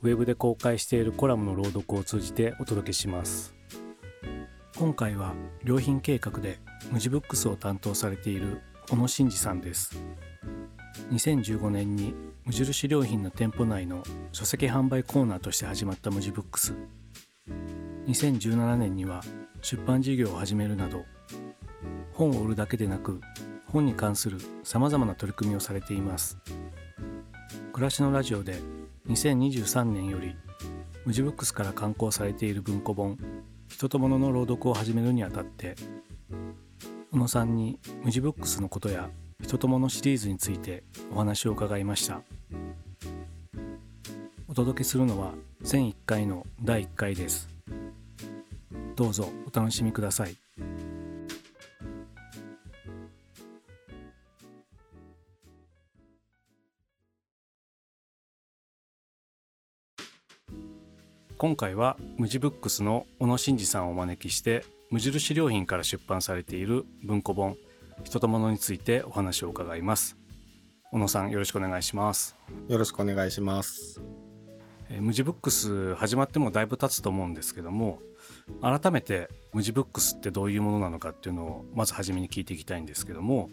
ウェブで公開しているコラムの朗読を通じてお届けします。今回は良品計画で無地ブックスを担当されている小野真二さんです。2015年に無印良品の店舗内の書籍販売コーナーとして始まった無地ブックス。2017年には出版事業を始めるなど本を売るだけでなく本に関するさまざまな取り組みをされています。暮らしのラジオで2023年より無地ブックスから刊行されている文庫本「人と物の朗読」を始めるにあたって小野さんに無地ブックスのことや人と物シリーズについてお話を伺いました。お届けするのは全1回の第1回です。どうぞお楽しみください。今回は無地ブックスの小野真二さんをお招きして無印良品から出版されている文庫本人と物についてお話を伺います。小野さんよろしくお願いします。よろしくお願いします。えー無地ブックス始まってもだいぶ経つと思うんですけども改めて無地ブックスってどういうものなのかっていうのをまず初めに聞いていきたいんですけども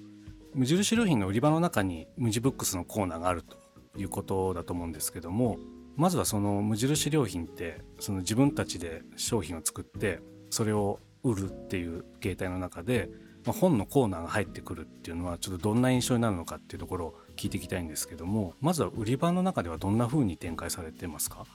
無印良品の売り場の中に無地ブックスのコーナーがあるということだと思うんですけどもまずはその無印良品ってその自分たちで商品を作ってそれを売るっていう形態の中で、まあ、本のコーナーが入ってくるっていうのはちょっとどんな印象になるのかっていうところを聞いていきたいんですけどもまずは売り場の中ではどんな風に展開されてますか？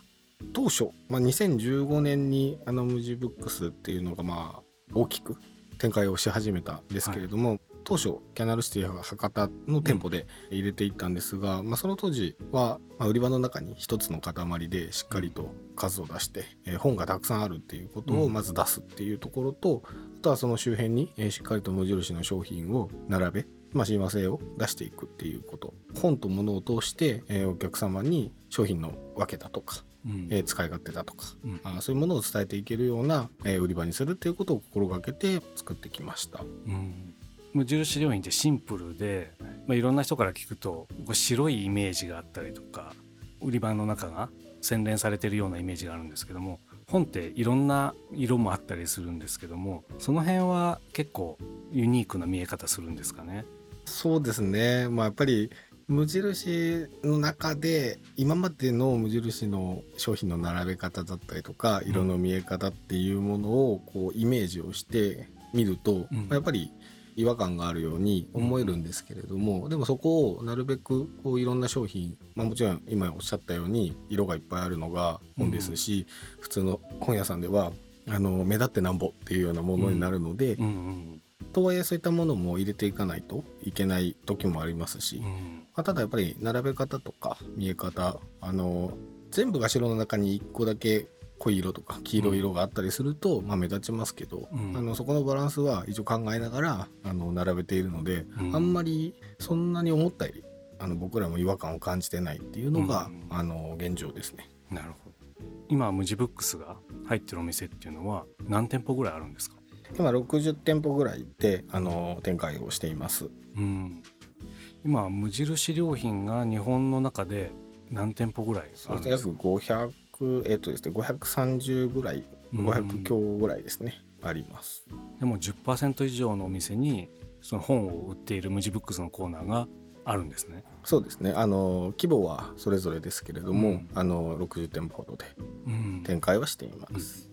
当初、まあ、2015年にあの無地ブックスっていうのがまあ大きく展開をし始めたんですけれども、当初キャナルシティ博多の店舗で入れていったんですが、まあ、その当時は、まあ、売り場の中に一つの塊でしっかりと数を出して、えー本がたくさんあるっていうことをまず出すっていうところと、あとはその周辺に、えーしっかりと無印の商品を並べまあ、親和性を出していくっていうこと。本と物を通して、えーお客様に商品の分けだとか、うん。えー使い勝手だとか、うん。あーそういうものを伝えていけるような、えー売り場にするっていうことを心がけて作ってきました。うん無印良品ってシンプルで、まあ、いろんな人から聞くとこう白いイメージがあったりとか売り場の中が洗練されてるようなイメージがあるんですけども本っていろんな色もあったりするんですけどもその辺は結構ユニークな見え方するんですかね？そうですね、まあ、やっぱり無印の中で今までの無印の商品の並べ方だったりとか色の見え方っていうものをこうイメージをしてみると、うんまあやっぱり違和感があるように思えるんですけれども、でもそこをなるべくこういろんな商品、まあ、もちろん今おっしゃったように色がいっぱいあるのが本ですし、普通の本屋さんではあの目立ってなんぼっていうようなものになるので、うんうんとはいえそういったものも入れていかないといけない時もありますし、まうん。あ、ただやっぱり並べ方とか見え方あの全部が白の中に1個だけ濃い色とか黄色い色があったりすると、まあ、目立ちますけど、うん。あのそこのバランスは一応考えながらあの並べているので、うん。あんまりそんなに思ったよりあの僕らも違和感を感じてないっていうのが、うん。あの現状ですね。なるほど。今無地ブックスが入ってるお店っていうのは何店舗ぐらいあるんですか？今60店舗ぐらいであの展開をしています。うん。今無印良品が日本の中で何店舗ぐらいあるんですか？ですね。約500えっ、とですね530ぐらい500強ぐらいですね、あります。でも10%以上のお店にその本を売っている無地ブックスのコーナーがあるんですね。そうですね。あの規模はそれぞれですけれども、うん。あの60店舗ほどでうん。展開はしています。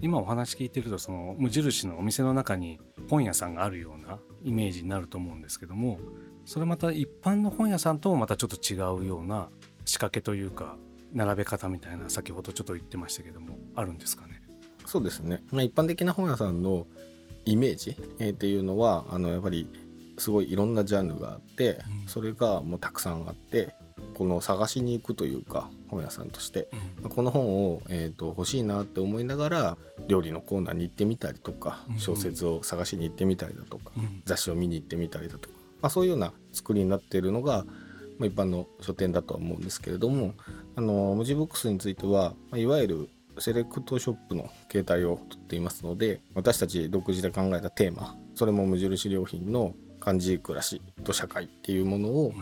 今お話聞いてるとその無印のお店の中に本屋さんがあるようなイメージになると思うんですけどもそれまた一般の本屋さんともまたちょっと違うような仕掛けというか並べ方みたいな先ほどちょっと言ってましたけどもあるんですかね？そうですね、まあ、一般的な本屋さんのイメージ、えーっていうのはあのやっぱりすごいいろんなジャンルがあって、うん。それがもうたくさんあってこの探しに行くというか本屋さんとして。この本を、えー、と欲しいなって思いながら料理のコーナーに行ってみたりとかうん。小説を探しに行ってみたりだとか、うん。雑誌を見に行ってみたりだとか、まあ、そういうような作りになっているのが、まあ、一般の書店だとは思うんですけれどもあの無地ブックスについては、まあ、いわゆるセレクトショップの形態をとっていますので私たち独自で考えたテーマそれも無印良品の漢字暮らしと社会っていうものを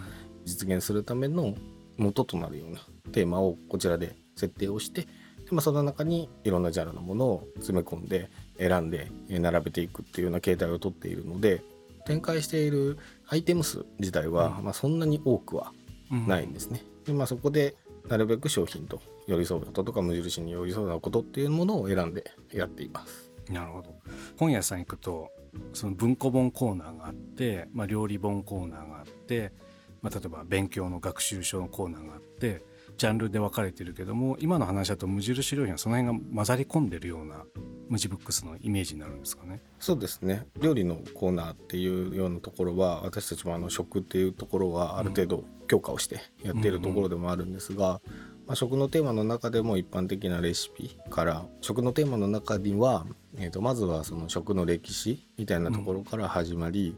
実現するための元となるようなテーマをこちらで設定をしてで、まあ、その中にいろんなジャンルのものを詰め込んで選んで並べていくっていうような形態をとっているので展開しているアイテム数自体は、うんまあ、そんなに多くはうんないんですね。でまあ、そこでなるべく商品と寄り添うこととか無印に寄り添うことっていうものを選んでやっています。なるほど本屋さん行くとその文庫本コーナーがあって、まあ、料理本コーナーがあって、まあ、例えば勉強の学習書のコーナーがあってジャンルで分かれてるけども今の話だと無印良品はその辺が混ざり込んでるような無地ブックスのイメージになるんですかね。そうですね。料理のコーナーっていうようなところは私たちもあの食っていうところはある程度強化をしてやっているところでもあるんですが、まあ、食のテーマの中でも一般的なレシピから食のテーマの中には、えー、とまずはその食の歴史みたいなところから始まり、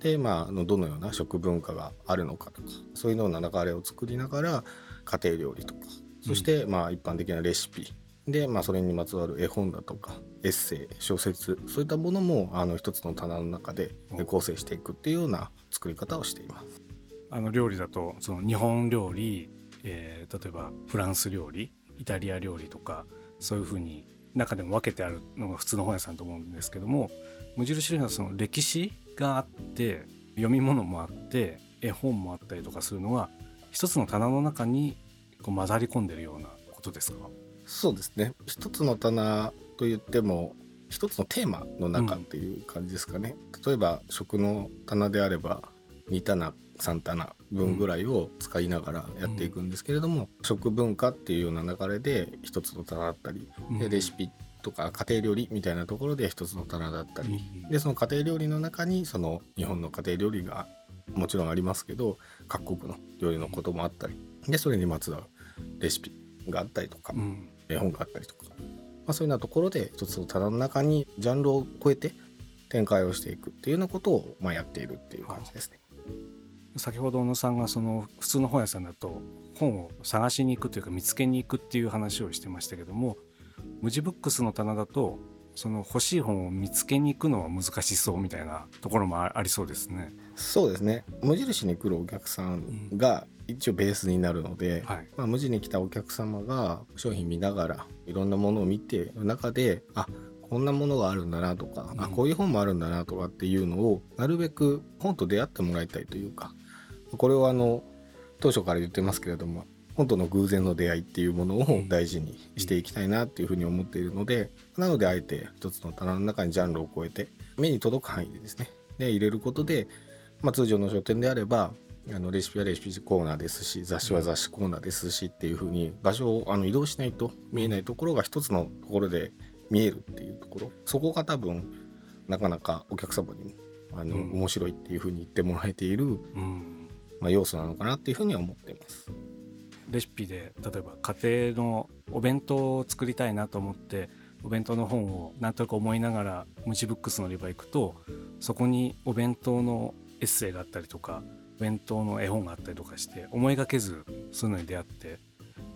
で、まあ、あのどのような食文化があるのかとかそういうような流れを作りながら家庭料理とかそしてまあ一般的なレシピで、まあ、それにまつわる絵本だとかエッセイ小説そういったものもあの一つの棚の中でうん構成していくっていうような作り方をしています。あの料理だとその日本料理、えー例えばフランス料理イタリア料理とかそういうふうに中でも分けてあるのが普通の本屋さんと思うんですけども無印良品はその歴史があって読み物もあって絵本もあったりとかするのが一つの棚の中にこう混ざり込んでるようなことですか？そうですね。一つの棚といっても一つのテーマの中っていう感じですかね、例えば食の棚であれば2棚3棚分ぐらいを使いながらやっていくんですけれども、食文化っていうような流れで一つの棚だったり、でレシピとか家庭料理みたいなところで一つの棚だったり、でその家庭料理の中にその日本の家庭料理がもちろんありますけど各国の料理のこともあったりでそれにまつわるレシピがあったりとか、うん絵本があったりとか、まあ、そういうようなところで一つの棚の中にジャンルを超えて展開をしていくっていうようなことをまあやっているっていう感じですね。先ほど小野さんがその普通の本屋さんだと本を探しに行くというか見つけに行くっていう話をしてましたけども無地ブックスの棚だとその欲しい本を見つけに行くのは難しそうみたいなところもあありそうですね。そうですね無印に来るお客さんが一応ベースになるので、はい。まあ、無地に来たお客様が商品見ながらいろんなものを見てる中であこんなものがあるんだなとか、あうん。こういう本もあるんだなとかっていうのをなるべく本と出会ってもらいたいというかこれをあの当初から言ってますけれども本との偶然の出会いっていうものを大事にしていきたいなっていうふうに思っているので、なのであえて一つの棚の中にジャンルを超えて目に届く範囲でですねで入れることで、まあ、通常の書店であればあのレシピはレシピコーナーですし雑誌は雑誌コーナーですしっていう風に場所をあの移動しないと見えないところが一つのところで見えるっていうところ。そこが多分なかなかお客様にもあの、うん。面白いっていう風に言ってもらえている、うん。まあ、要素なのかなっていう風には思っています。レシピで例えば家庭のお弁当を作りたいなと思ってお弁当の本をなんとなく思いながら無地ブックスの売り場行くとそこにお弁当のエッセイがあったりとかお弁当の絵本があったりとかして思いがけずそういうのに出会って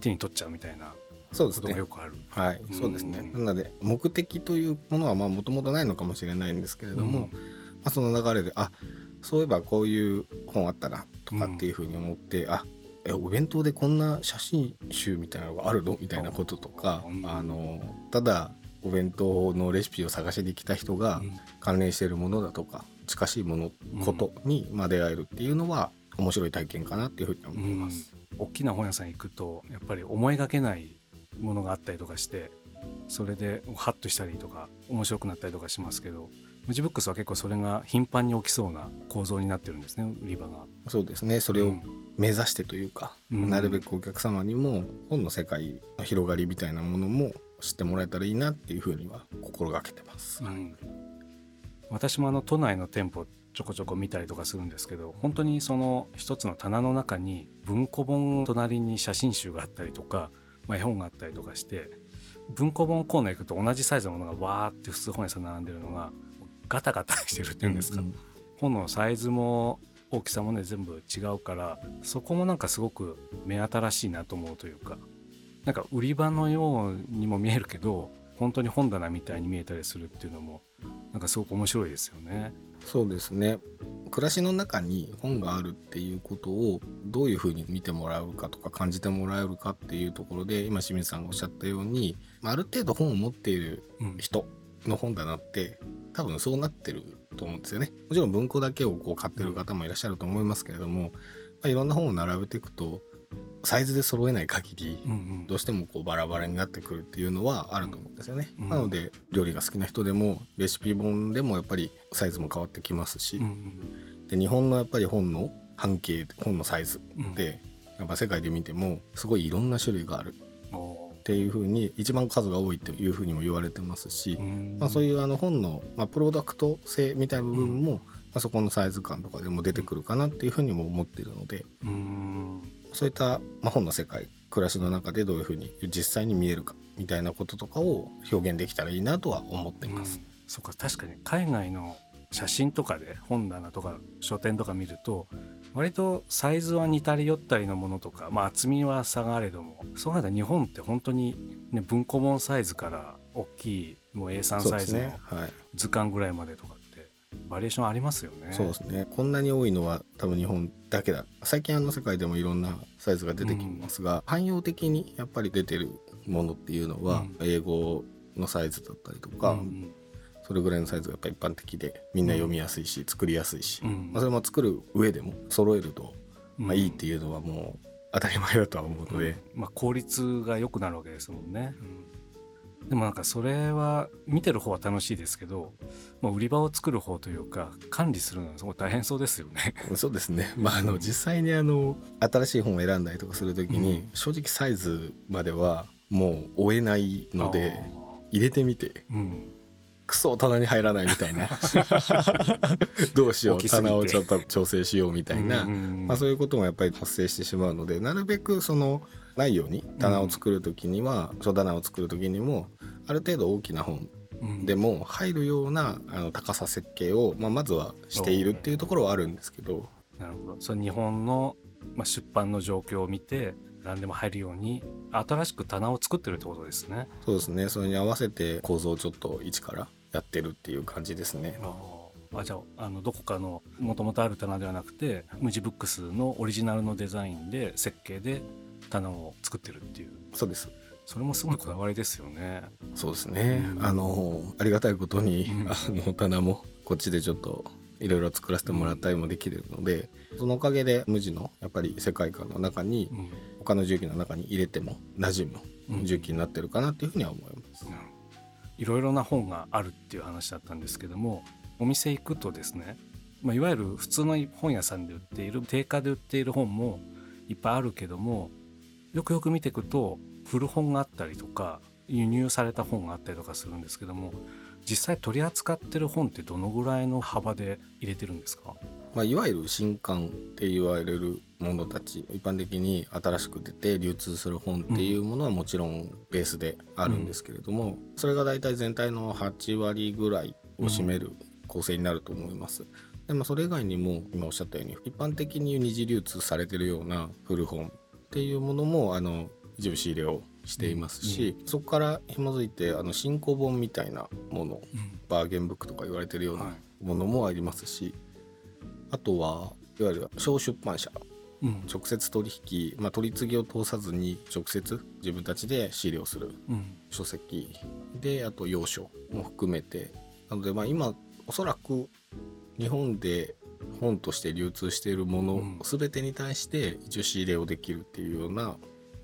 手に取っちゃうみたいなことがそうですね。よくある。はい、うん。そうですね。なので目的というものはまあもともとないのかもしれないんですけれども、うん。まあ、その流れであそういえばこういう本あったなとかっていうふうに思って、あえお弁当でこんな写真集みたいなのがあるのみたいなこととか、うん。あのただお弁当のレシピを探しに来た人がうん。関連しているものだとか近しいもの、ことに、まあ、出会えるっていうのは面白い体験かなっていうふうに思います。大きな本屋さん行くとやっぱり思いがけないものがあったりとかしてそれでハッとしたりとか面白くなったりとかしますけどムジブックスは結構それが頻繁に起きそうな構造になってるんですね売り場が。そうですねそれを目指してというか、うん、なるべくお客様にも本の世界の広がりみたいなものも知ってもらえたらいいなっていうふうには心がけてます。うん、私もあの都内の店舗ちょこちょこ見たりとかするんですけど本当にその一つの棚の中に文庫本隣に写真集があったりとか、まあ、絵本があったりとかして文庫本コーナー行くと同じサイズのものがわーって普通本屋さん並んでるのがガタガタしてるっていうんですか、うんうん、本のサイズも大きさもね全部違うからそこもなんかすごく目新しいなと思うというかなんか売り場のようにも見えるけど本当に本棚みたいに見えたりするっていうのもなんかすごく面白いですよね。そうですね暮らしの中に本があるっていうことをどういうふうに見てもらうかとか感じてもらえるかっていうところで今清水さんがおっしゃったようにある程度本を持っている人の本棚って多分そうなってると思うんですよね。もちろん文庫だけをこう買ってる方もいらっしゃると思いますけれども、まあ、いろんな本を並べていくとサイズで揃えない限り、どうしてもこうバラバラになってくるっていうのはあると思うんですよね。なので料理が好きな人でもレシピ本でもやっぱりサイズも変わってきますし、で日本のやっぱり本の半径本のサイズで、やっぱ世界で見てもすごいいろんな種類がある。っていうふうに一番数が多いというふうにも言われてますし、まあ、そういうあの本の、まあ、プロダクト性みたいな部分も、まあ、そこのサイズ感とかでも出てくるかなっていうふうにも思っているので、そういった、まあ、本の世界暮らしの中でどういうふうに実際に見えるかみたいなこととかを表現できたらいいなとは思ってます。うん、そうか確かに海外の写真とかで本棚とか書店とか見ると割とサイズは似たり寄ったりのものとか、まあ、厚みは差があれどもそうなると日本って本当に、ね、文庫本サイズから大きいもう A3 サイズの図鑑ぐらいまでとかバリエーションありますよね。そうですね。こんなに多いのは多分日本だけだ。最近あの世界でもいろんなサイズが出てきますが、うん、汎用的にやっぱり出てるものっていうのは、英語のサイズだったりとか、うんうん。それぐらいのサイズがやっぱ一般的でみんな読みやすいし、作りやすいし、まあ、それも作る上でも揃えると、まあ、いいっていうのはもう当たり前だとは思うので、まあ、効率が良くなるわけですもんね。でもなんかそれは見てる方は楽しいですけど、まあ、売り場を作る方というか管理するのはすごい大変そうですよね。そうですね。まああの実際にあの新しい本を選んだりとかするときに、正直サイズまではもう追えないので入れてみて、うん、クソ棚に入らないみたいな。どうしよう棚をちょっと調整しようみたいな、まあ、そういうこともやっぱり発生してしまうのでなるべくそのないように棚を作る時には、書棚を作る時にもある程度大きな本でも入るようなあの高さ設計を、まあ、まずはしているっていうところはあるんですけど。なるほどそ日本の、まあ、出版の状況を見て何でも入るように新しく棚を作ってるってことですね。そうですねそれに合わせて構造をちょっと一からやってるっていう感じですね。あじゃああのどこかのもともとある棚ではなくてムジブックスのオリジナルのデザインで設計で棚を作ってるっていう。そうです。それもすごいこだわりですよね。そうですね、うん、あのありがたいことに、うん、あの棚もこっちでちょっといろいろ作らせてもらったりもできるので、うん、そのおかげで無地のやっぱり世界観の中に、他の重機の中に入れても馴染む重機になってるかなっていうふうには思います。いろいろな本があるっていう話だったんですけどもお店行くとですね、まあ、いわゆる普通の本屋さんで売っている定価で売っている本もいっぱいあるけどもよくよく見ていくと古本があったりとか輸入された本があったりとかするんですけども実際取り扱ってる本ってどのぐらいの幅で入れてるんですか？まあ、いわゆる新刊って言われるものたち一般的に新しく出て流通する本っていうものはもちろんベースであるんですけれども、うん、それが大体全体の8割ぐらいを占める構成になると思います。でもそれ以外にも今おっしゃったように一般的に二次流通されてるような古本っていうものもあの一部仕入れをしていますし、うん、そこから紐づいてあの新古本みたいなもの、うん、バーゲンブックとか言われてるようなものもありますし、あとはいわゆる小出版社、うん、直接取引、まあ、取り次ぎを通さずに直接自分たちで仕入れをする書籍。であと要所も含めて。なのでまあ今おそらく日本で本として流通しているもうん。の全てに対して一応仕入れをできるっていうような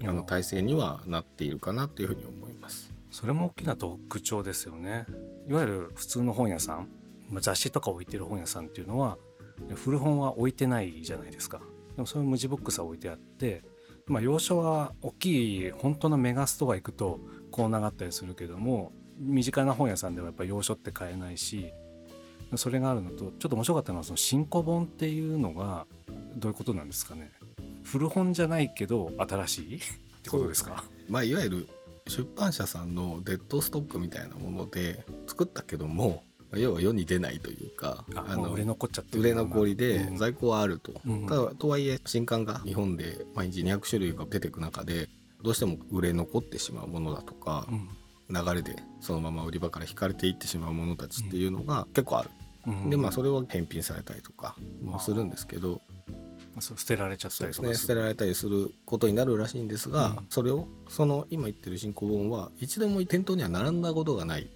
あの体制にはなっているかなというふうに思います。それも大きな特徴ですよね。いわゆる普通の本屋さんまあ雑誌とか置いてる本屋さんっていうのは古本は置いてないじゃないですか。でもそういう無地ボックスは置いてあってまあ洋書は大きい本当のメガストア行くとこう長ったりするけども身近な本屋さんではやっぱり洋書って買えないしそれがあるのとちょっと面白かったのはその新古本っていうのがどういうことなんですかね。古本じゃないけど新しい？ってことですか？まあ、いわゆる出版社さんのデッドストックみたいなもので作ったけどもまあ要は世に出ないというかあもう売れ残っちゃってる売れ残りでうん。在庫はあると、うん。ただとはいえ新刊が日本で毎日200種類が出てく中でどうしても売れ残ってしまうものだとかう、ん。流れでそのまま売り場から引かれていってしまうものたちっていうのが結構ある、うんでまあそれを返品されたりとかもするんですけど。捨てられちゃったりとかね。捨てられたりすることになるらしいんですが、うん。それをその今言ってる新古本は一度も店頭には並んだことがない。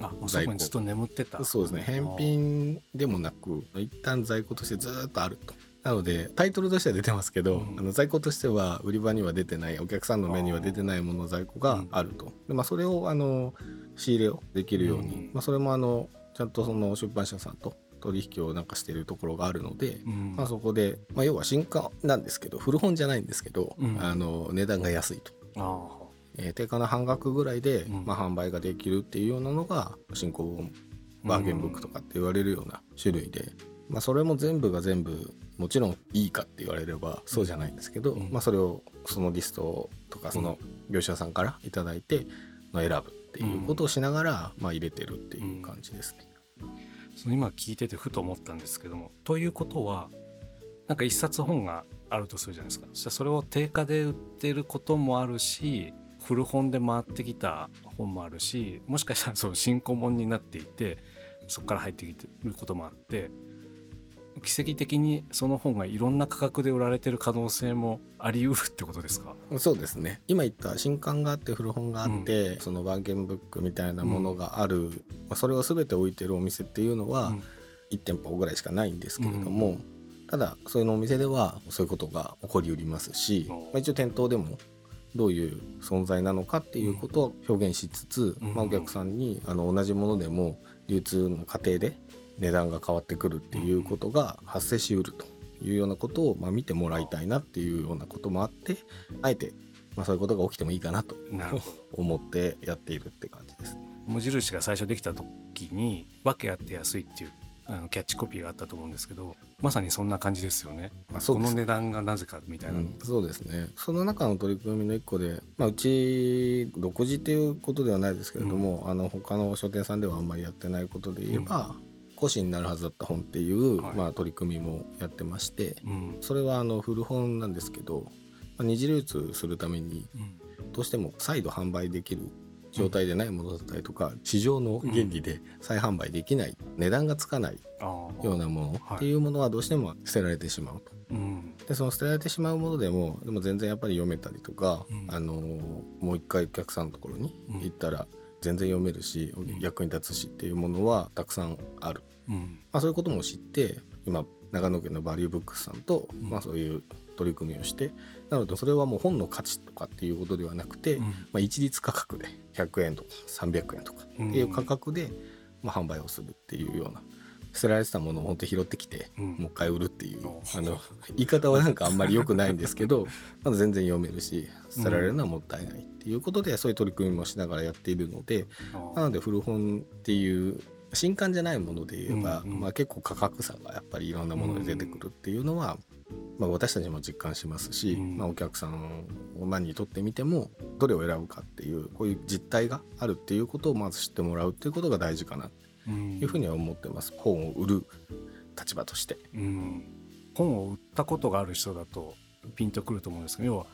あもうそこにずっと眠ってた。そうですね。返品でもなく一旦在庫としてずーっとあると。なのでタイトルとしては出てますけど、うん。あの在庫としては売り場には出てないお客さんの目には出てないものの在庫があると。でまあ、それをあの仕入れをできるように、うん。まあ、それもあのちゃんとその出版社さんと取引をなんかしてるところがあるので、うん。まあ、そこで、まあ、要は新刊なんですけど古本じゃないんですけど、うん。あの値段が安いと。あえー定価の半額ぐらいで、うん。まあ、販売ができるっていうようなのが新古本バーゲンブックとかって言われるような種類で、まあ、それも全部が全部もちろんいいかって言われればそうじゃないんですけど、うん。まあ、それをそのリストとかその業者さんから頂いて、まあ、選ぶっていうことをしながら、まあ、入れてるっていう感じですね。その今聞いててふと思ったんですけどもということはなんか一冊本があるとするじゃないですかそしたらそれを定価で売ってることもあるし古本で回ってきた本もあるしもしかしたらその新古本になっていてそこから入ってきてることもあって奇跡的にその本がいろんな価格で売られてる可能性もあり得るってことですか？そうですね。今言った新刊があって古本があって、そのバーゲンブックみたいなものがある、まあ、それを全て置いてるお店っていうのは、うん。1店舗ぐらいしかないんですけれども、ただそういうのお店ではそういうことが起こりうりますし、おまあ、一応店頭でもどういう存在なのかっていうことを表現しつつ、うん。まあ、お客さんにあの同じものでも流通の過程で値段が変わってくるっていうことが発生しうるというようなことをまあ見てもらいたいなっていうようなこともあってあえてまあそういうことが起きてもいいかなと思ってやっているって感じです。ね。無印が最初できた時に「訳あって安い」っていうあのキャッチコピーがあったと思うんですけどまさにそんな感じですよね。まあ、そこの値段がなぜかみたいな、うん、そうですね。その中の取り組みの一個で、まあ、うち独自っていうことではないですけれども、あの他の書店さんではあんまりやってないことで言えば、古紙になるはずだった本っていう、はい。まあ、取り組みもやってましてうん。それはあの古本なんですけど、まあ、二次流通するためにうん。どうしても再度販売できる状態でないものだったりとか市場の原理で再販売できない、値段がつかないようなものっていうものはどうしても捨てられてしまうと。うん。でその捨てられてしまうものでもでも全然やっぱり読めたりとか、うん。あのもう一回お客さんのところに行ったら全然読めるし、ん。役に立つしっていうものはたくさんある、うん。まあ、そういうことも知って今長野県のバリューブックスさんと、うん。まあ、そういう取り組みをしてなのでそれはもう本の価値とかっていうことではなくて、うん。まあ、一律価格で100円とか300円とかっていう価格で、まあ、販売をするっていうような捨てられてたものを本当拾ってきて、うん。もう一回売るっていうおあの言い方はなんかあんまり良くないんですけど まだ全然読めるし捨てられるのはもったいないっていうことで、そういう取り組みもしながらやっているのであなので古本っていう新刊じゃないもので言えば、うんうん。まあ、結構価格差がやっぱりいろんなもので出てくるっていうのは、まあ、私たちも実感しますし、うん。まあ、お客さんを何にとってみてもどれを選ぶかっていうこういう実態があるっていうことをまず知ってもらうっていうことが大事かなとうんいうふうには思ってます、本を売る立場として。うん。本を売ったことがある人だとピンとくると思うんですけど要は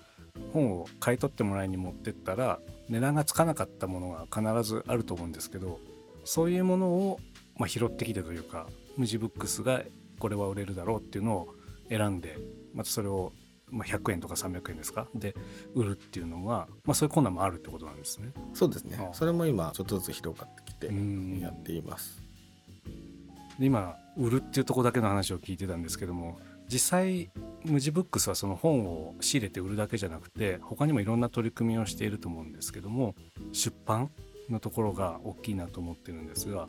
本を買い取ってもらいに持ってったら値段がつかなかったものが必ずあると思うんですけどそういうものを、まあ、拾ってきてというか無地ブックスがこれは売れるだろうっていうのを選んでまたそれを、まあ、100円とか300円ですか？で売るっていうのが、まあ、そういう困難もあるってことなんですね。そうですねそれも今ちょっとずつ広がってきてうんやっています。で今売るっていうとこだけの話を聞いてたんですけども実際無地ブックスはその本を仕入れて売るだけじゃなくて他にもいろんな取り組みをしていると思うんですけども出版のところが大きいなと思ってるんですが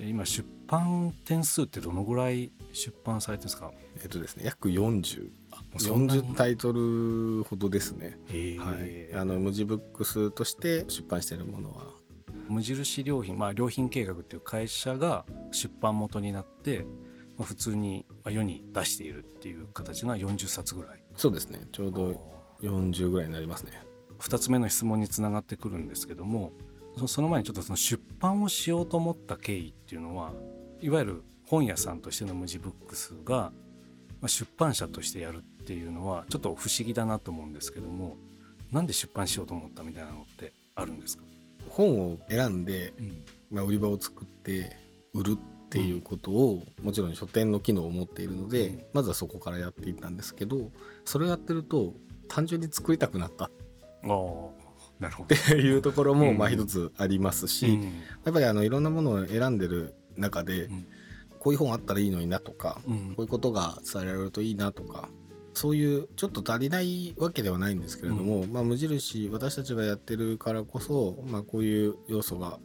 今出版点数ってどのぐらい出版されてるんですか？えっとですね約40そんなに？40タイトルほどですね、はい、あの無地ブックスとして出版しているものは。無印良品、まあ、良品計画っていう会社が出版元になって、まあ、普通にまあ世に出しているっていう形が40冊ぐらい。そうですね。ちょうど40ぐらいになりますね。2つ目の質問につながってくるんですけどもそその前にちょっとその出版をしようと思った経緯っていうのはいわゆる本屋さんとしての無地ブックスがまあ出版社としてやるっていうのはちょっと不思議だなと思うんですけどもなんで出版しようと思ったみたいなのってあるんですか、本を選んで、うん。まあ、売り場を作って売るっていうことを、もちろん書店の機能を持っているので、うん。まずはそこからやっていったんですけどそれをやってると単純に作りたくなったっ。て いうところもうん。まあ一つありますし、うん。やっぱりあのいろんなものを選んでる中で、うん。こういう本あったらいいのになとか、うん。こういうことが伝えられるといいなとかそういうちょっと足りないわけではないんですけれども、まあ、無印私たちがやってるからこそ、まあ、こういう要素が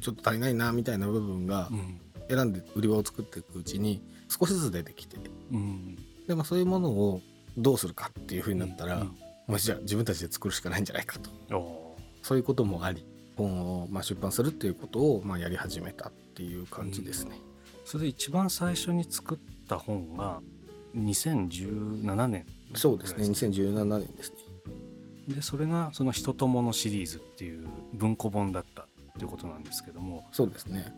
ちょっと足りないなみたいな部分がうん。選んで売り場を作っていくうちに少しずつ出てきてうん。で、まあ、そういうものをどうするかっていうふうになったら、うんまあ、じゃあ自分たちで作るしかないんじゃないかと。おそういうこともあり本をまあ出版するっていうことをまあやり始めたっていう感じですね。それで一番最初に作った本が2017年。そうですね。2017年ですね。でそれがその「人ともの」シリーズっていう文庫本だったっていうことなんですけども。そうですね。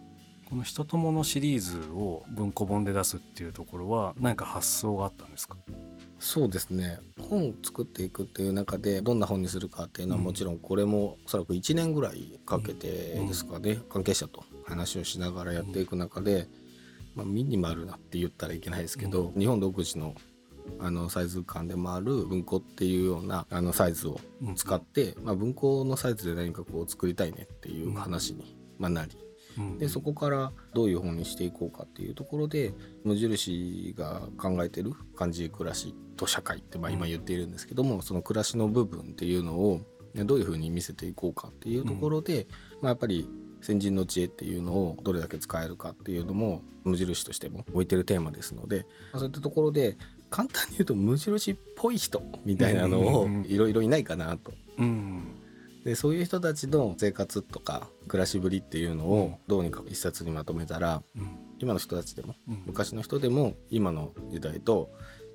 この「人ともの」シリーズを文庫本で出すっていうところは何か発想があったんですか？そうですね。本を作っていくっていう中でどんな本にするかっていうのはうん。もちろんこれもおそらく1年ぐらいかけてですかね、関係者と話をしながらやっていく中で、まあ、ミニマルなって言ったらいけないですけど、日本独自のあのサイズ感でもある文庫っていうようなあのサイズを使って、まあ、文庫のサイズで何かこう作りたいねっていう話に、まあ、なり。うんでそこからどういう本にしていこうかっていうところで無印が考えてる漢字暮らしと社会ってまあ今言っているんですけども、その暮らしの部分っていうのをねどういうふうに見せていこうかっていうところで、まあ、やっぱり先人の知恵っていうのをどれだけ使えるかっていうのも無印としても置いてるテーマですので、まあそういったところで簡単に言うと無印っぽい人みたいなのをいろいろいないかなと。うんでそういう人たちの生活とか暮らしぶりっていうのをどうにか一冊にまとめたらうん。今の人たちでもうん。昔の人でも今の時代と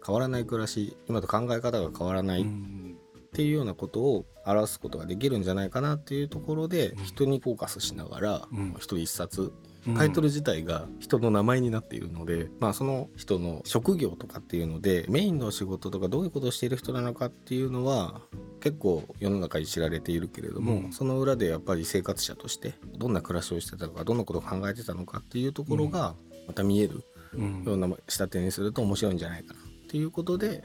変わらない暮らし今と考え方が変わらないっうん。ていうようなことを表すことができるんじゃないかなっていうところでうん。人にフォーカスしながらうん。一人一冊うんタイトル自体が人の名前になっているので、まあその人の職業とかっていうのでメインの仕事とかどういうことをしている人なのかっていうのは結構世の中に知られているけれども、うん。その裏でやっぱり生活者としてどんな暮らしをしてたのかどんなことを考えてたのかっていうところがまた見えるうん。ような仕立てにすると面白いんじゃないかなっていうことで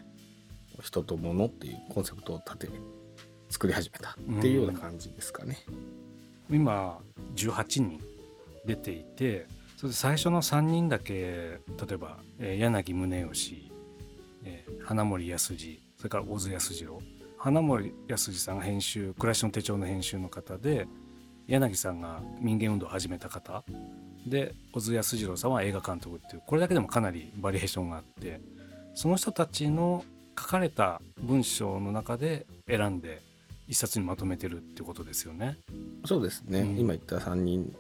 人と物っていうコンセプトを立て作り始めたっていうような感じですかね。今18人出ていてそれで最初の3人だけ例えば、えー柳宗悦、えー花森康二それから小津安二郎。花森康二さんが編集暮らしの手帳の編集の方で柳さんが民間運動を始めた方。で小津安二郎さんは映画監督っていうこれだけでもかなりバリエーションがあってその人たちの書かれた文章の中で選んで一冊にまとめてるってことですよね。そうですね、うん。今言った3人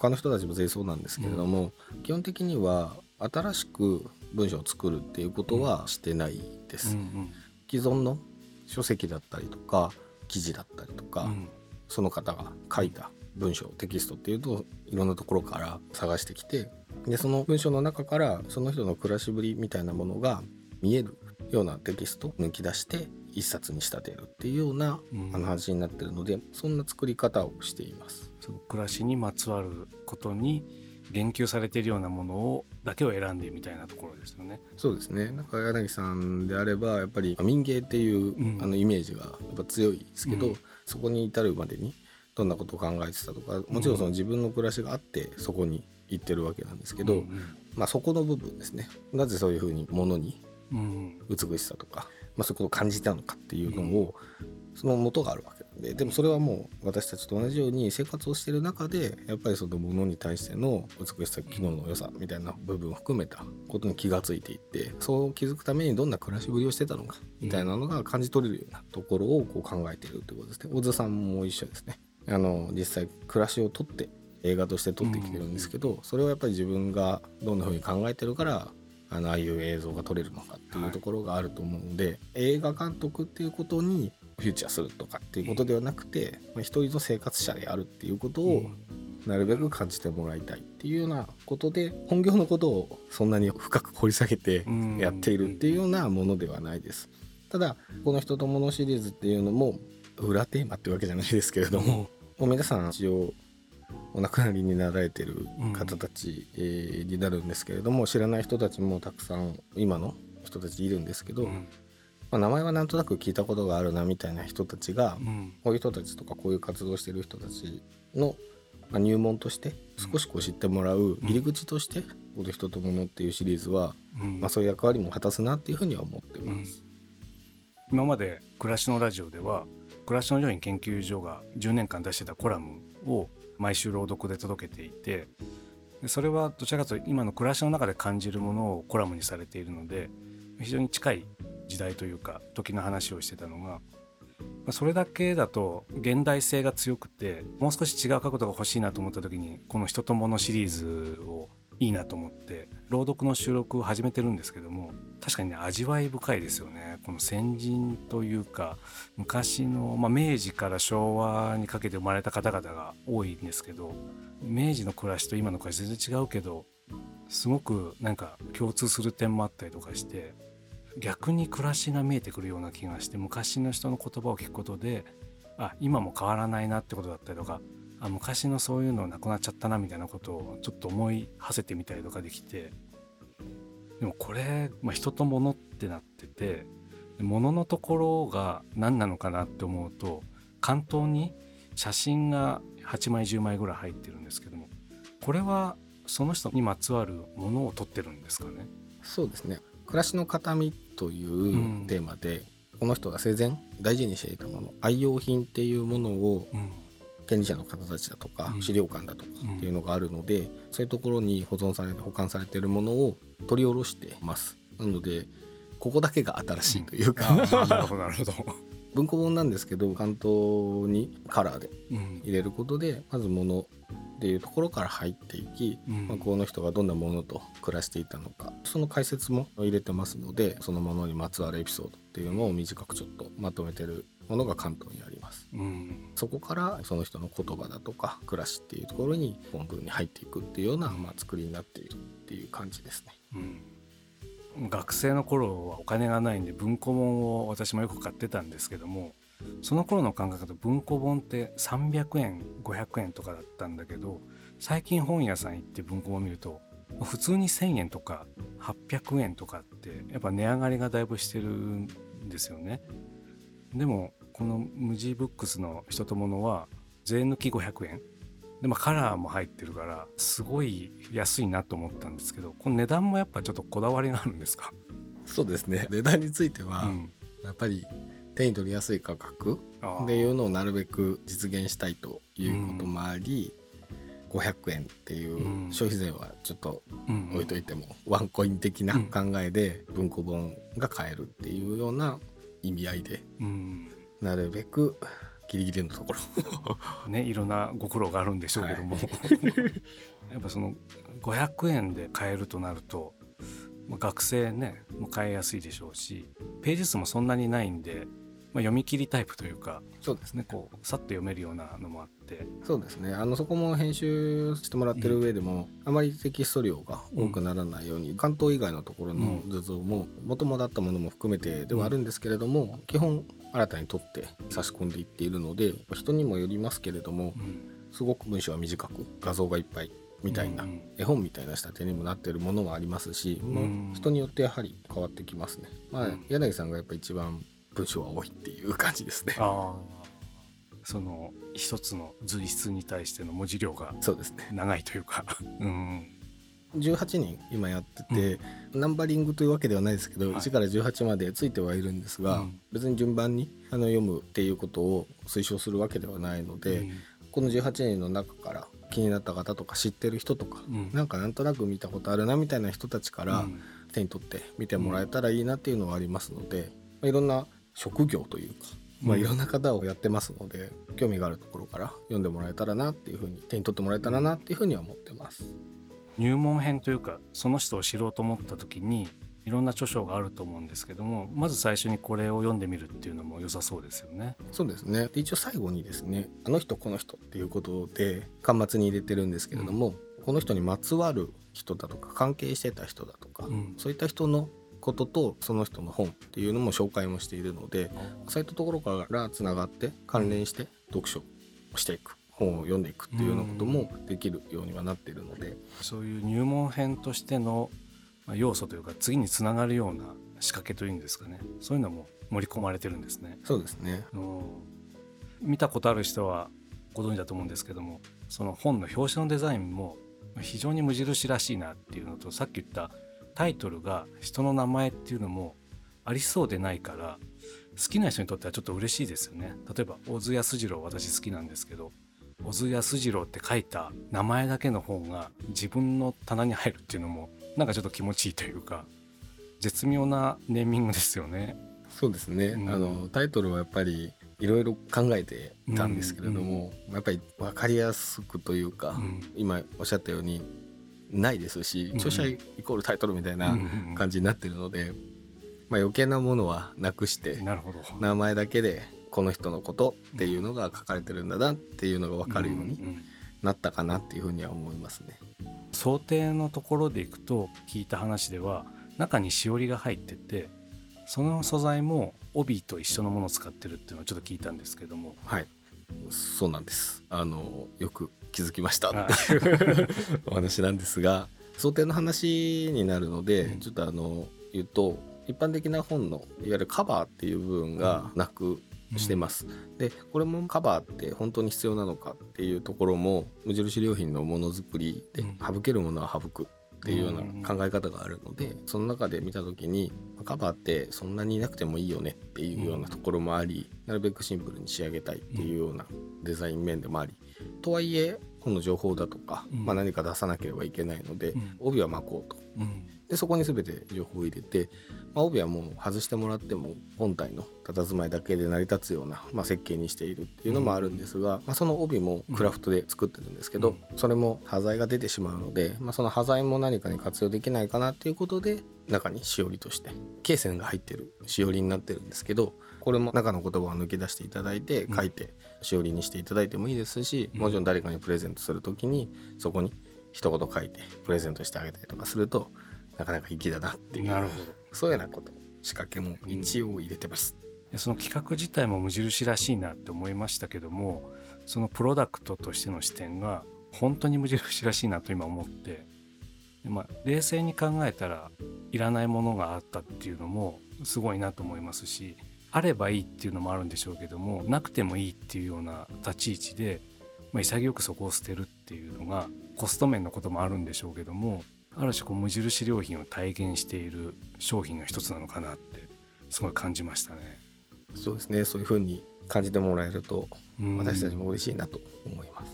他の人たちも全員そうなんですけれども、基本的には新しく文章を作るっていうことはしてないです、うん既存の書籍だったりとか記事だったりとか、うん。その方が書いた文章テキストっていうといろんなところから探してきてでその文章の中からその人の暮らしぶりみたいなものが見えるようなテキストを抜き出して一冊に仕立てるっていうような話になってるのでそんな作り方をしています。その暮らしにまつわることに言及されているようなものをだけを選んでみたいなところですよね。そうですね。なんか柳さんであればやっぱり民芸っていう、うん。あのイメージがやっぱ強いですけど、うん。そこに至るまでにどんなことを考えてたとかもちろんその自分の暮らしがあってそこに行ってるわけなんですけど、うんまあ、そこの部分ですね。なぜそういうふうにものにうん。美しさとか、まあ、そういうことを感じたのかっていうのを、その元があるわけででもそれはもう私たちと同じように生活をしている中でやっぱりそのものに対しての美しさ機能の良さみたいな部分を含めたことに気がついていってそう気づくためにどんな暮らしぶりをしてたのかみたいなのが感じ取れるようなところをこう考えているということですね。小津さんも一緒ですね。あの実際暮らしを撮って映画として撮ってきてるんですけど、それはやっぱり自分がどんな風に考えてるからあのああいう映像が撮れるのかっていうところがあると思うので、映画監督っていうことにフューチャーするとかっていうことではなくて、まあ、一人の生活者であるっていうことをなるべく感じてもらいたいっていうようなことで本業のことをそんなに深く掘り下げてやっているっていうようなものではないです。ただこの人と物シリーズっていうのも裏テーマってわけじゃないですけれども、もう皆さん一応お亡くなりになられてる方たち、えーになるんですけれども知らない人たちもたくさん今の人たちいるんですけど、うん。まあ、名前はなんとなく聞いたことがあるなみたいな人たちが、うん。こういう人たちとかこういう活動してる人たちの、まあ、入門として少しこう知ってもらう入り口として「この人と物」っていうシリーズは、うん。まあ、そういう役割も果たすなっていうふうには思ってます。今まで「暮らしのラジオ」では暮らしの上院研究所が10年間出してたコラムを毎週朗読で届けていてでそれはどちらかというと今の暮らしの中で感じるものをコラムにされているので非常に近い時代というか時の話をしてたのが、それだけだと現代性が強くてもう少し違う角度が欲しいなと思った時にこの「人との」シリーズをいいなと思って朗読の収録を始めてるんですけども確かにね味わい深いですよね。この先人というか昔の、まあ、明治から昭和にかけて生まれた方々が多いんですけど明治の暮らしと今の暮らし全然違うけどすごくなんか共通する点もあったりとかして逆に暮らしが見えてくるような気がして昔の人の言葉を聞くことであ今も変わらないなってことだったりとかあ昔のそういうのなくなっちゃったなみたいなことをちょっと思い馳せてみたりとかできて。でもこれ、まあ、人と物ってなってて物のところが何なのかなって思うと関東に写真が8枚10枚ぐらい入ってるんですけどもこれはその人にまつわるものを撮ってるんですかね？そうですね。暮らしの形見というテーマで、この人が生前大事にしていたもの愛用品っていうものをうん権利者の方たちだとか、うん。資料館だとかっていうのがあるので、そういうところに保存されて保管されているものを取り下ろしてます。なのでここだけが新しいというか、なるほどなるほど、文庫本なんですけど関東にカラーでうん。入れることでまず物っていうところから入っていき、うん。まあ、この人がどんなものと暮らしていたのかその解説も入れてますのでそのものにまつわるエピソードっていうのを短くちょっとまとめてるものが関東にありますうん。そこからその人の言葉だとか暮らしっていうところに本文に入っていくっていうような、まあ、作りになっているっていう感じですね。うん、学生の頃はお金がないんで文庫本を私もよく買ってたんですけどもその頃の感覚だと文庫本って300円500円とかだったんだけど最近本屋さん行って文庫本見ると普通に1,000円とか800円とかってやっぱ値上がりがだいぶしてるんですよね。でもこの無地ブックスの人と物は税抜き500円。でまあカラーも入ってるからすごい安いなと思ったんですけどこの値段もやっぱちょっとこだわりがあるんですか、そうですね。値段については、うん、やっぱり手に取りやすい価格っていうのをなるべく実現したいということもあり、500円っていううん。消費税はちょっとうん置いといても、ワンコイン的な考えで文庫本が買えるっていうような意味合いでうんなるべくギリギリのところ。ねいろんなご苦労があるんでしょうけども、やっぱその500円で買えるとなるとまあ学生ね買いやすいでしょうしページ数もそんなにないんで、まあ、読み切りタイプというかそうですね。こうさっと読めるようなのもあって。そうですね。あのそこも編集してもらってる上でも、あまりテキスト量が多くならないように、関東以外のところの図像も元々あったものも含めてではあるんですけれども、基本新たに取って差し込んでいっているので人にもよりますけれどもうん。すごく文章は短く画像がいっぱいみたいな、うん絵本みたいな仕立てにもなっているものもありますし、もううん。人によってやはり変わってきますね。まあ、うん。柳さんがやっぱ一番文章は多いっていう感じですね。その一つの随筆に対しての文字量がそうですね。長いというか。うん。18人今やってて、ナンバリングというわけではないですけど、はい。1から18までついてはいるんですが、うん。別に順番にあの読むっていうことを推奨するわけではないので、うん。この18人の中から気になった方とか知ってる人とか、うん。なんかなんとなく見たことあるなみたいな人たちからうん。手に取って見てもらえたらいいなっていうのはありますので、まあいろんな職業というか、まあ、うんいろんな方をやってますので、興味があるところから読んでもらえたらなっていうふうに手に取ってもらえたらなっていうふうには思ってます。入門編というかその人を知ろうと思った時にいろんな著書があると思うんですけどもまず最初にこれを読んでみるっていうのも良さそうですよね。そうですねで一応最後にですねあの人この人っていうことで端末に入れてるんですけれども、この人にまつわる人だとか関係してた人だとか、うんそういった人のこととその人の本っていうのも紹介もしているのでそういったところからつながって関連して読書をしていく本を読んでいくっていうようなこともできるようにはなっているので、そういう入門編としてのまあ要素というか次につながるような仕掛けというんですかね。そういうのも盛り込まれてるんですね。そうですね。うん。見たことある人はご存知だと思うんですけどもその本の表紙のデザインも非常に無印らしいなっていうのとさっき言ったタイトルが人の名前っていうのもありそうでないから好きな人にとってはちょっと嬉しいですよね。例えば小津安二郎私好きなんですけど小津安二郎って書いた名前だけの本が自分の棚に入るっていうのもなんかちょっと気持ちいいというか絶妙なネーミングですよね。そうですね、うん。あのタイトルはやっぱりいろいろ考えていたんですけれども、やっぱり分かりやすくというか、うん。今おっしゃったようにないですしうん著者イコールタイトルみたいなうん感じになってるので、まあ、余計なものはなくして。名前だけでこの人のことっていうのが書かれてるんだなっていうのが分かるようになったかなっていうふうには思いますね。想定のところでいくと聞いた話では中にしおりが入っててその素材も帯と一緒のものを使ってるっていうのをちょっと聞いたんですけども。はい。そうなんです。あのよく気づきました。あってい。う お話なんですが想定の話になるので、うん。ちょっとあの言うと一般的な本のいわゆるカバーっていう部分がなくしてます、でこれもカバーって本当に必要なのかっていうところも無印良品のものづくりでうん。省けるものは省くっていうような考え方があるので、その中で見た時にカバーってそんなになくてもいいよねっていうようなところもあり、なるべくシンプルに仕上げたいっていうようなデザイン面でもあり、とはいえ本の情報だとか、うん。まあ、何か出さなければいけないので、うん。帯は巻こうと。うんでそこに全て情報を入れて、まあ、帯はもう外してもらっても本体の佇まいだけで成り立つような、まあ、設計にしているっていうのもあるんですが、まあ、その帯もクラフトで作ってるんですけど、それも端材が出てしまうので、まあ、その端材も何かに活用できないかなっていうことで中にしおりとして罫線が入ってるしおりになってるんですけどこれも中の言葉を抜き出していただいてうん。書いてしおりにしていただいてもいいですし、もちろん誰かにプレゼントする時にそこに一言書いてプレゼントしてあげたりとかするとなかなか粋だなっていう。なるほど。そういうようなこと仕掛けも一応入れてます。でその企画自体も無印らしいなって思いましたけどもそのプロダクトとしての視点が本当に無印らしいなと今思ってで、まあ、冷静に考えたらいらないものがあったっていうのもすごいなと思いますしあればいいっていうのもあるんでしょうけどもなくてもいいっていうような立ち位置で、まあ、潔くそこを捨てるっていうのがコスト面のこともあるんでしょうけどもある種こう無印良品を体現している商品の一つなのかなってすごい感じましたね。そうですね。そういう風に感じてもらえるとうん。私たちも嬉しいなと思います。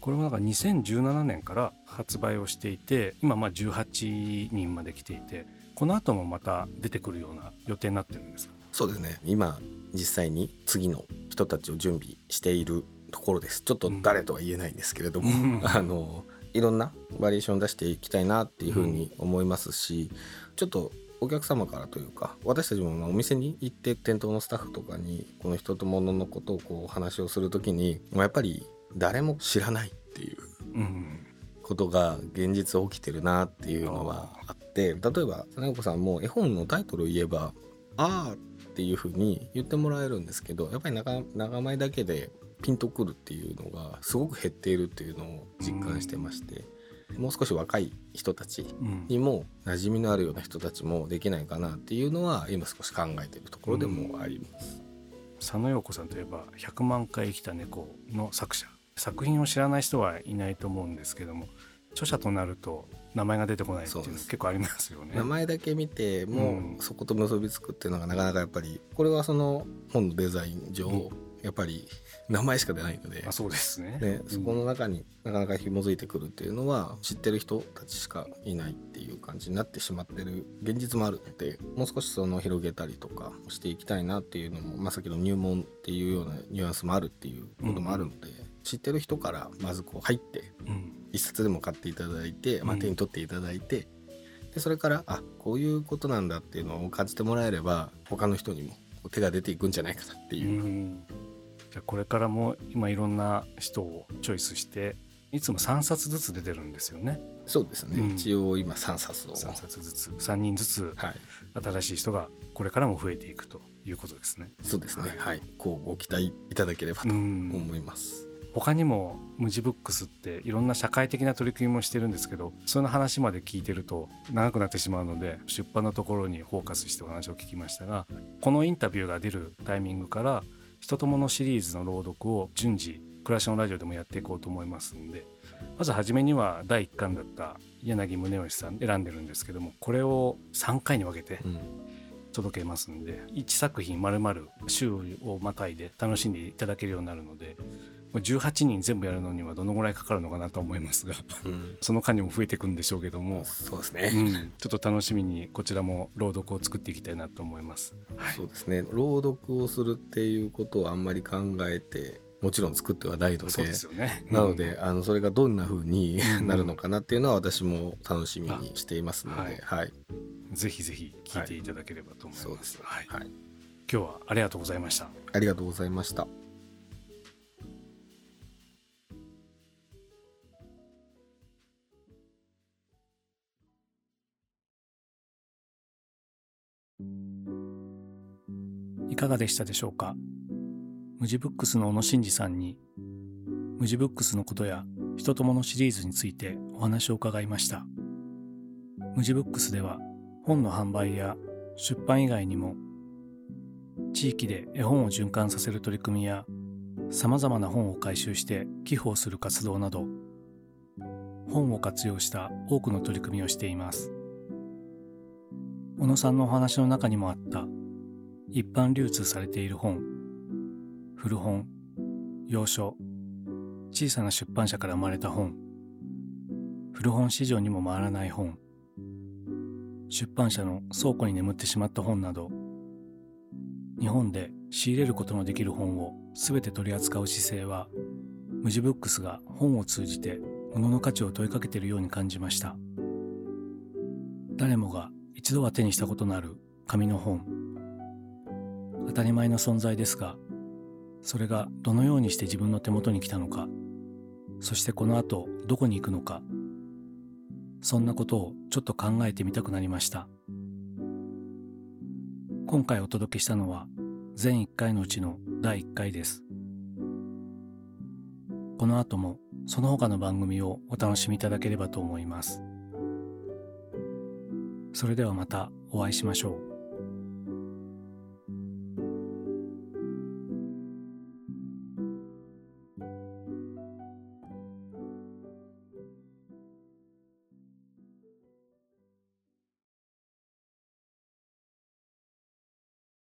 これもなんか2017年から発売をしていて今まあ18人まで来ていてこの後もまた出てくるような予定になってるんですか？そうですね。今実際に次の人たちを準備しているところです。ちょっと誰とは言えないんですけれども、うん。あのいろんなバリエーションを出していきたいなっていうふうに思いますし、ちょっとお客様からというか私たちもまあお店に行って店頭のスタッフとかにこの人と物のことをこうお話をする時にまあやっぱり誰も知らないっていううん。ことが現実起きてるなっていうのはあって例えば佐永子さんも絵本のタイトルを言えば「あー」っていうふうに言ってもらえるんですけどやっぱり長長前だけでピンとくるっていうのがすごく減っているっていうのを実感してまして、もう少し若い人たちうん。にも馴染みのあるような人たちもできないかなっていうのは今少し考えているところでもあります。佐野陽子さんといえば「100万回生きた猫」の作者。作品を知らない人はいないと思うんですけども著者となると名前が出てこないっていうの結構ありますよね。名前だけ見ても、うん。そこと結びつくっていうのがなかなかやっぱりこれはその本のデザイン上、うん。やっぱり名前しか出ないので。あ、そうですね。ね、うん。そこの中になかなか紐づいてくるっていうのは知ってる人たちしかいないっていう感じになってしまってる現実もあるのでもう少しその広げたりとかしていきたいなっていうのも、まあ、さっきの入門っていうようなニュアンスもあるっていうこともあるので、知ってる人からまずこう入ってうん。一冊でも買っていただいて、まあ、うん手に取っていただいて、でそれからあこういうことなんだっていうのを感じてもらえれば他の人にも手が出ていくんじゃないかなってう。いう、んじゃあこれからも今いろんな人をチョイスしていつも3冊ずつ出てるんですよね。そうですね、うん。一応今3冊を。3冊ずつ。3人ずつはい。新しい人がこれからも増えていくということですね。そうですね。はい。こうご期待いただければとうん。思います、他にも無地ブックスっていろんな社会的な取り組みもしてるんですけどその話まで聞いてると長くなってしまうので出版のところにフォーカスしてお話を聞きましたがこのインタビューが出るタイミングから「人と物」シリーズの朗読を順次暮らしのラジオでもやっていこうと思いますんでまず初めには第1巻だった柳宗悦さん選んでるんですけどもこれを3回に分けてうん。届けますんで1作品まるまる週をまたいで楽しんでいただけるようになるので18人全部やるのにはどのぐらいかかるのかなと思いますがうん。その間にも増えていくんでしょうけども、うそうですね、ん、ちょっと楽しみにこちらも朗読を作っていきたいなと思います。はい。そうですね。朗読をするっていうことをあんまり考えてもちろん作ってはないので。ですよね。なので、あのそれがどんな風にうん。なるのかなっていうのは私も楽しみにしていますので、はい。はい、うんぜひぜひ聞いていただければと思います。そうです。ね、はい、はい、今日はありがとうございました。ありがとうございました。いかがでしたでしょうか？無地ブックスの小野真二さんに無地ブックスのことや人とものシリーズについてお話を伺いました。無地ブックスでは本の販売や出版以外にも地域で絵本を循環させる取り組みやさまざまな本を回収して寄付をする活動など本を活用した多くの取り組みをしています。小野さんのお話の中にもあった一般流通されている本。古本。洋書。小さな出版社から生まれた本。古本市場にも回らない本。出版社の倉庫に眠ってしまった本など。日本で仕入れることのできる本を全て取り扱う姿勢は無地ブックスが本を通じて物の価値を問いかけているように感じました。誰もが一度は手にしたことのある紙の本。当たり前の存在ですがそれがどのようにして自分の手元に来たのかそしてこの後どこに行くのかそんなことをちょっと考えてみたくなりました。今回お届けしたのは全1回のうちの第1回です。この後もその他の番組をお楽しみいただければと思います。それではまたお会いしましょう。